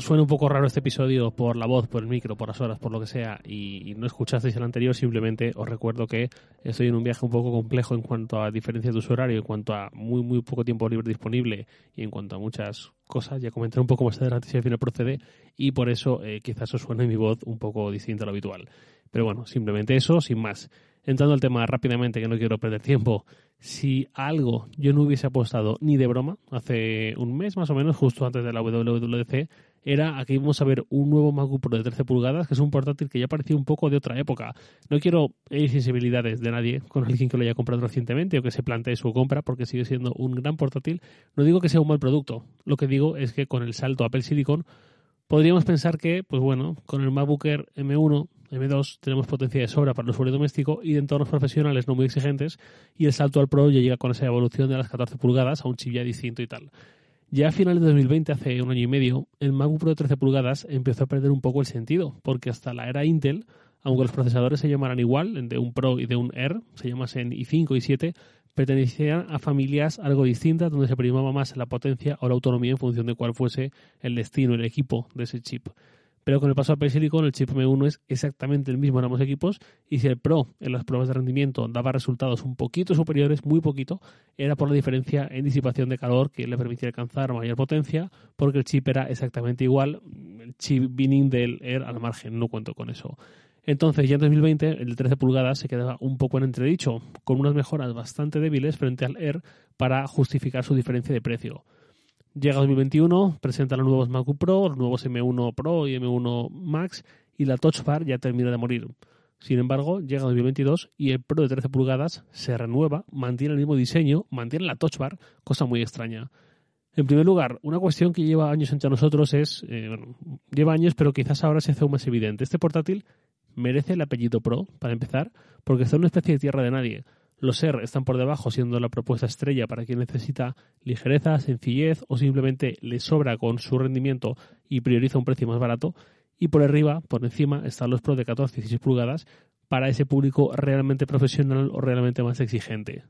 suena un poco raro este episodio por la voz, por el micro, por las horas, por lo que sea, y, no escuchasteis el anterior, simplemente os recuerdo que estoy en un viaje un poco complejo en cuanto a diferencia de uso horario, en cuanto a muy, muy poco tiempo libre disponible y en cuanto a muchas cosas. Ya comentaré un poco más adelante si al final procede, y por eso eh, quizás os suene mi voz un poco distinta a lo habitual. Pero bueno, simplemente eso, sin más. Entrando al tema rápidamente, que no quiero perder tiempo, si algo yo no hubiese apostado ni de broma, hace un mes más o menos, justo antes de la WWDC, era a que íbamos a ver un nuevo MacBook Pro de 13 pulgadas, que es un portátil que ya parecía un poco de otra época. No quiero sensibilidades de nadie con alguien que lo haya comprado recientemente o que se plantee su compra, porque sigue siendo un gran portátil. No digo que sea un mal producto, lo que digo es que con el salto Apple Silicon podríamos pensar que, pues bueno, con el MacBook Air M1 M2 tenemos potencia de sobra para el usuario doméstico y de entornos profesionales no muy exigentes y el salto al Pro ya llega con esa evolución de las 14 pulgadas a un chip ya distinto y tal. Ya a finales de 2020, hace un año y medio, el MacBook Pro de 13 pulgadas empezó a perder un poco el sentido, porque hasta la era Intel, aunque los procesadores se llamaran igual, de un Pro y de un Air, se llamasen i5 y i7, pertenecían a familias algo distintas donde se primaba más la potencia o la autonomía en función de cuál fuese el destino, el equipo de ese chip. Pero con el paso a Apple el chip M1 es exactamente el mismo en ambos equipos. Y si el Pro en las pruebas de rendimiento daba resultados un poquito superiores, muy poquito, era por la diferencia en disipación de calor que le permitía alcanzar mayor potencia, porque el chip era exactamente igual. El chip binning del Air al margen, no cuento con eso. Entonces, ya en 2020, el de 13 pulgadas se quedaba un poco en entredicho, con unas mejoras bastante débiles frente al Air para justificar su diferencia de precio. Llega 2021, presenta los nuevos MacBook Pro, los nuevos M1 Pro y M1 Max y la Touch Bar ya termina de morir. Sin embargo, llega 2022 y el Pro de 13 pulgadas se renueva, mantiene el mismo diseño, mantiene la Touch Bar, cosa muy extraña. En primer lugar, una cuestión que lleva años entre nosotros es, eh, bueno, lleva años, pero quizás ahora se hace aún más evidente. Este portátil merece el apellido Pro, para empezar, porque en una especie de tierra de nadie. Los R están por debajo, siendo la propuesta estrella para quien necesita ligereza, sencillez o simplemente le sobra con su rendimiento y prioriza un precio más barato. Y por arriba, por encima, están los Pro de 14 y 16 pulgadas para ese público realmente profesional o realmente más exigente.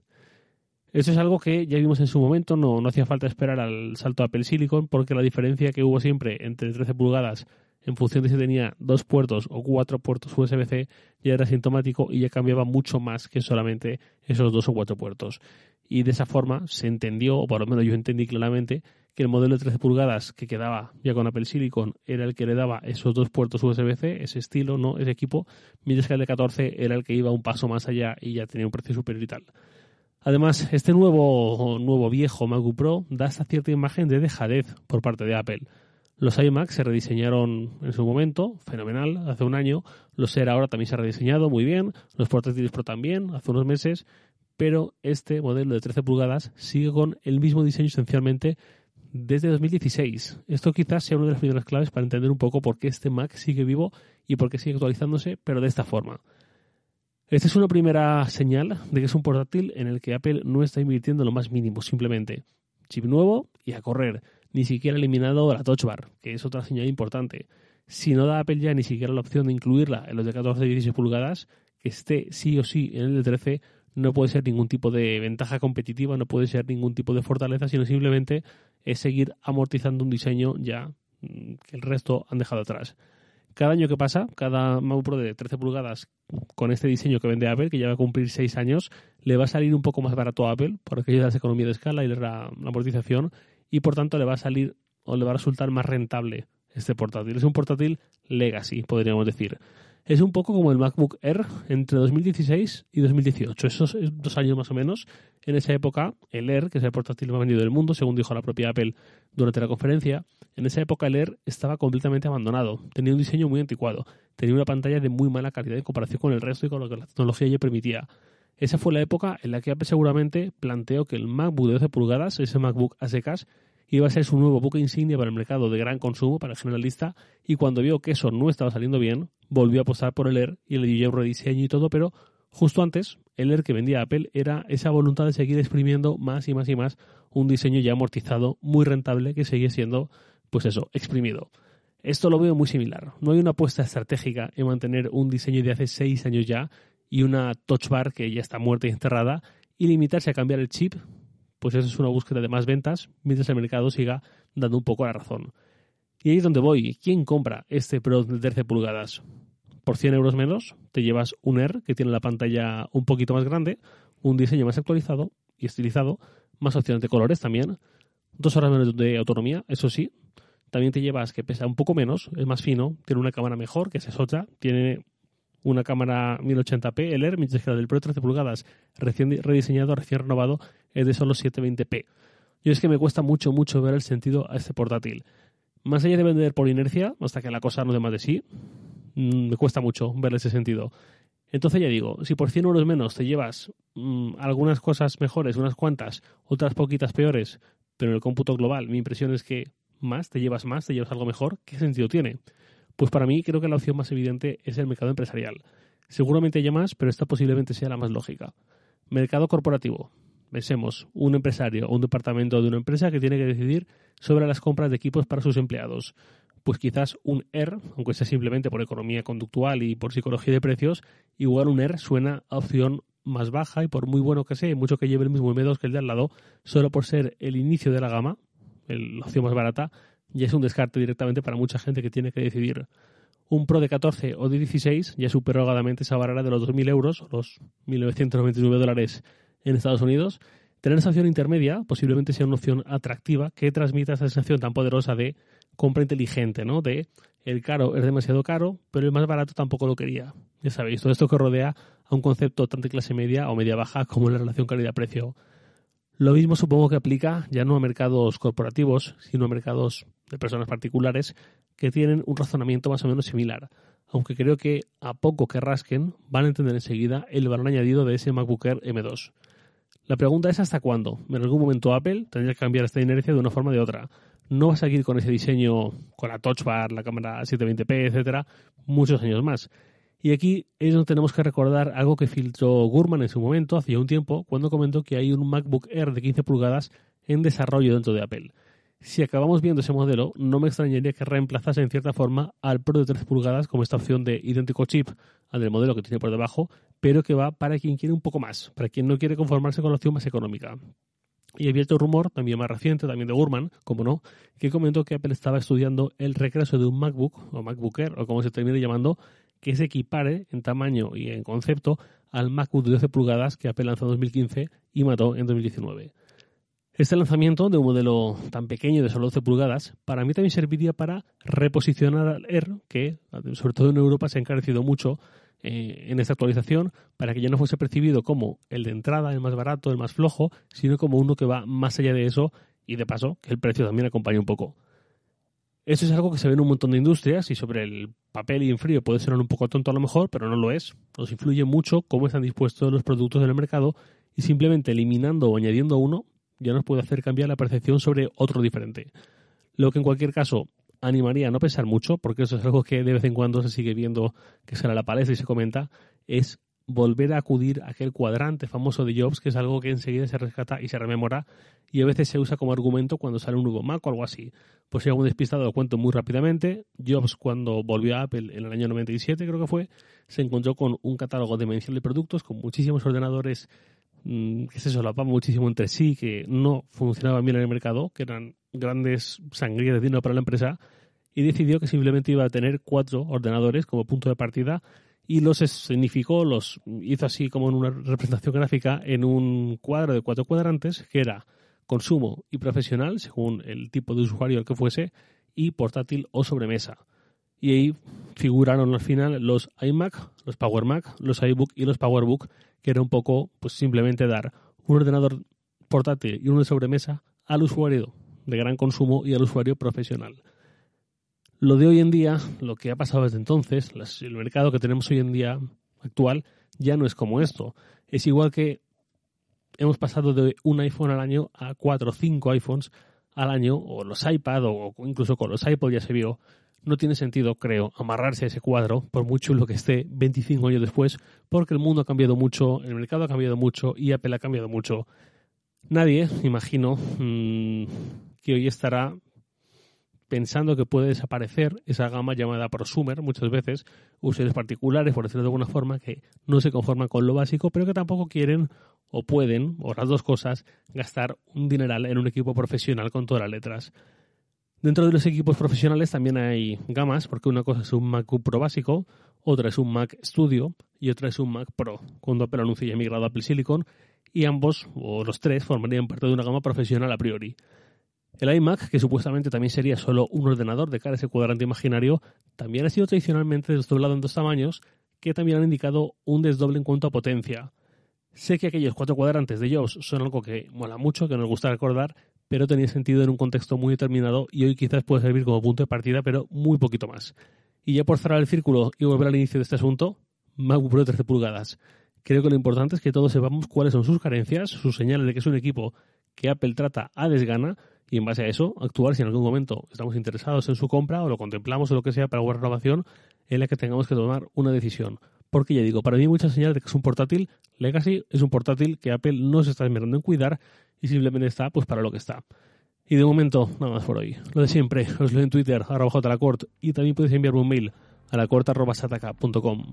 Esto es algo que ya vimos en su momento, no, no hacía falta esperar al salto a Apple Silicon porque la diferencia que hubo siempre entre 13 pulgadas en función de si tenía dos puertos o cuatro puertos USB-C, ya era sintomático y ya cambiaba mucho más que solamente esos dos o cuatro puertos. Y de esa forma se entendió, o por lo menos yo entendí claramente, que el modelo de 13 pulgadas que quedaba ya con Apple Silicon era el que le daba esos dos puertos USB-C, ese estilo, no ese equipo, mientras que el de 14 era el que iba un paso más allá y ya tenía un precio superior y tal. Además, este nuevo, nuevo viejo MacBook Pro da esta cierta imagen de dejadez por parte de Apple. Los iMac se rediseñaron en su momento, fenomenal, hace un año. Los Air ahora también se ha rediseñado muy bien. Los portátiles Pro también, hace unos meses. Pero este modelo de 13 pulgadas sigue con el mismo diseño esencialmente desde 2016. Esto quizás sea una de las primeras claves para entender un poco por qué este Mac sigue vivo y por qué sigue actualizándose, pero de esta forma. Esta es una primera señal de que es un portátil en el que Apple no está invirtiendo lo más mínimo, simplemente chip nuevo y a correr ni siquiera ha eliminado la Touch Bar, que es otra señal importante. Si no da Apple ya ni siquiera la opción de incluirla en los de 14 y 16 pulgadas, que esté sí o sí en el de 13, no puede ser ningún tipo de ventaja competitiva, no puede ser ningún tipo de fortaleza, sino simplemente es seguir amortizando un diseño ya mm, que el resto han dejado atrás. Cada año que pasa, cada MacBook Pro de 13 pulgadas con este diseño que vende Apple, que ya va a cumplir 6 años, le va a salir un poco más barato a Apple, por aquello de las economías de escala y la amortización, y por tanto le va a salir o le va a resultar más rentable este portátil. Es un portátil legacy, podríamos decir. Es un poco como el MacBook Air entre 2016 y 2018, esos dos años más o menos. En esa época, el Air, que es el portátil más vendido del mundo, según dijo la propia Apple durante la conferencia, en esa época el Air estaba completamente abandonado. Tenía un diseño muy anticuado, tenía una pantalla de muy mala calidad en comparación con el resto y con lo que la tecnología ya permitía. Esa fue la época en la que Apple seguramente planteó que el MacBook de 12 pulgadas, ese MacBook a secas, iba a ser su nuevo buque insignia para el mercado de gran consumo, para el generalista, y cuando vio que eso no estaba saliendo bien, volvió a apostar por el Air y le dio un rediseño y todo, pero justo antes, el Air que vendía Apple era esa voluntad de seguir exprimiendo más y más y más un diseño ya amortizado, muy rentable, que seguía siendo, pues eso, exprimido. Esto lo veo muy similar. No hay una apuesta estratégica en mantener un diseño de hace seis años ya y una touch bar que ya está muerta y enterrada y limitarse a cambiar el chip, pues eso es una búsqueda de más ventas mientras el mercado siga dando un poco la razón. Y ahí es donde voy. ¿Quién compra este Pro de 13 pulgadas? Por 100 euros menos te llevas un Air que tiene la pantalla un poquito más grande, un diseño más actualizado y estilizado, más opciones de colores también, dos horas menos de autonomía, eso sí, también te llevas que pesa un poco menos, es más fino, tiene una cámara mejor, que es otra, tiene una cámara 1080p, el Air, mientras que la del Pro 13 pulgadas, recién rediseñado, recién renovado, es de solo 720p. Yo es que me cuesta mucho, mucho ver el sentido a este portátil. Más allá de vender por inercia, hasta que la cosa no dé más de sí, mm, me cuesta mucho ver ese sentido. Entonces ya digo, si por 100 euros menos te llevas mm, algunas cosas mejores, unas cuantas, otras poquitas peores, pero en el cómputo global mi impresión es que más, te llevas más, te llevas algo mejor, ¿qué sentido tiene? Pues para mí creo que la opción más evidente es el mercado empresarial. Seguramente haya más, pero esta posiblemente sea la más lógica. Mercado corporativo. Pensemos, un empresario o un departamento de una empresa que tiene que decidir sobre las compras de equipos para sus empleados. Pues quizás un ER, aunque sea simplemente por economía conductual y por psicología de precios, igual un ER suena a opción más baja y por muy bueno que sea y mucho que lleve el mismo M2 que el de al lado, solo por ser el inicio de la gama, la opción más barata, ya es un descarte directamente para mucha gente que tiene que decidir. Un Pro de 14 o de 16 ya superó holgadamente esa barrera de los 2.000 euros, los 1.999 dólares en Estados Unidos. Tener esa opción intermedia posiblemente sea una opción atractiva que transmita esa sensación tan poderosa de compra inteligente, ¿no? De el caro es demasiado caro, pero el más barato tampoco lo quería. Ya sabéis, todo esto que rodea a un concepto tanto de clase media o media baja como la relación calidad-precio. Lo mismo supongo que aplica ya no a mercados corporativos, sino a mercados de personas particulares que tienen un razonamiento más o menos similar, aunque creo que a poco que rasquen van a entender enseguida el valor añadido de ese MacBook Air M2. La pregunta es hasta cuándo. En algún momento Apple tendría que cambiar esta inercia de una forma o de otra. No va a seguir con ese diseño, con la Touch Bar, la cámara 720p, etcétera, muchos años más. Y aquí es donde tenemos que recordar algo que filtró Gurman en su momento, hace un tiempo, cuando comentó que hay un MacBook Air de 15 pulgadas en desarrollo dentro de Apple. Si acabamos viendo ese modelo, no me extrañaría que reemplazase en cierta forma al Pro de 13 pulgadas como esta opción de idéntico chip al del modelo que tiene por debajo, pero que va para quien quiere un poco más, para quien no quiere conformarse con la opción más económica. Y había otro rumor, también más reciente, también de Gurman, como no, que comentó que Apple estaba estudiando el regreso de un MacBook, o MacBook Air, o como se termine llamando, que se equipare en tamaño y en concepto al MacBook de 12 pulgadas que Apple lanzó en 2015 y mató en 2019. Este lanzamiento de un modelo tan pequeño de solo 12 pulgadas, para mí también serviría para reposicionar al Air, que sobre todo en Europa se ha encarecido mucho eh, en esta actualización, para que ya no fuese percibido como el de entrada, el más barato, el más flojo, sino como uno que va más allá de eso y de paso que el precio también acompañe un poco. Eso es algo que se ve en un montón de industrias y sobre el papel y en frío puede sonar un poco tonto a lo mejor, pero no lo es. Nos influye mucho cómo están dispuestos los productos del mercado y simplemente eliminando o añadiendo uno ya nos puede hacer cambiar la percepción sobre otro diferente. Lo que en cualquier caso animaría a no pensar mucho, porque eso es algo que de vez en cuando se sigue viendo que sale a la palestra y se comenta, es volver a acudir a aquel cuadrante famoso de Jobs, que es algo que enseguida se rescata y se rememora, y a veces se usa como argumento cuando sale un nuevo Mac o algo así. Pues si algún despistado lo cuento muy rápidamente. Jobs, cuando volvió a Apple en el año 97, creo que fue, se encontró con un catálogo demencial de productos, con muchísimos ordenadores mm, que se solapaban muchísimo entre sí, que no funcionaban bien en el mercado, que eran grandes sangrías de dinero para la empresa, y decidió que simplemente iba a tener cuatro ordenadores como punto de partida y los significó, los hizo así como en una representación gráfica en un cuadro de cuatro cuadrantes que era consumo y profesional, según el tipo de usuario al que fuese, y portátil o sobremesa. Y ahí figuraron al final los iMac, los Power Mac, los iBook y los PowerBook, que era un poco pues simplemente dar un ordenador portátil y uno de sobremesa al usuario de gran consumo y al usuario profesional. Lo de hoy en día, lo que ha pasado desde entonces, el mercado que tenemos hoy en día actual, ya no es como esto. Es igual que hemos pasado de un iPhone al año a cuatro o cinco iPhones al año, o los iPad, o incluso con los iPod ya se vio. No tiene sentido, creo, amarrarse a ese cuadro, por mucho lo que esté 25 años después, porque el mundo ha cambiado mucho, el mercado ha cambiado mucho y Apple ha cambiado mucho. Nadie, imagino, mm, que hoy estará pensando que puede desaparecer esa gama llamada prosumer muchas veces, usuarios particulares, por decirlo de alguna forma, que no se conforman con lo básico, pero que tampoco quieren o pueden, o las dos cosas, gastar un dineral en un equipo profesional con todas las letras. Dentro de los equipos profesionales también hay gamas, porque una cosa es un Mac Pro básico, otra es un Mac Studio y otra es un Mac Pro, cuando Apple anuncia ya migrado a Apple Silicon, y ambos, o los tres, formarían parte de una gama profesional a priori. El iMac, que supuestamente también sería solo un ordenador de cara a ese cuadrante imaginario, también ha sido tradicionalmente desdoblado en dos tamaños que también han indicado un desdoble en cuanto a potencia. Sé que aquellos cuatro cuadrantes de Jobs son algo que mola mucho, que nos gusta recordar, pero tenía sentido en un contexto muy determinado y hoy quizás puede servir como punto de partida, pero muy poquito más. Y ya por cerrar el círculo y volver al inicio de este asunto, MacBook Pro de 13 pulgadas. Creo que lo importante es que todos sepamos cuáles son sus carencias, sus señales de que es un equipo que Apple trata a desgana y en base a eso actuar si en algún momento estamos interesados en su compra o lo contemplamos o lo que sea para una renovación en la que tengamos que tomar una decisión. Porque ya digo, para mí muchas señales de que es un portátil Legacy, es un portátil que Apple no se está esmerando en cuidar y simplemente está pues para lo que está. Y de momento, nada más por hoy. Lo de siempre, os leo en Twitter, arroba jlacort, y también podéis enviarme un mail a lacort.sataka.com.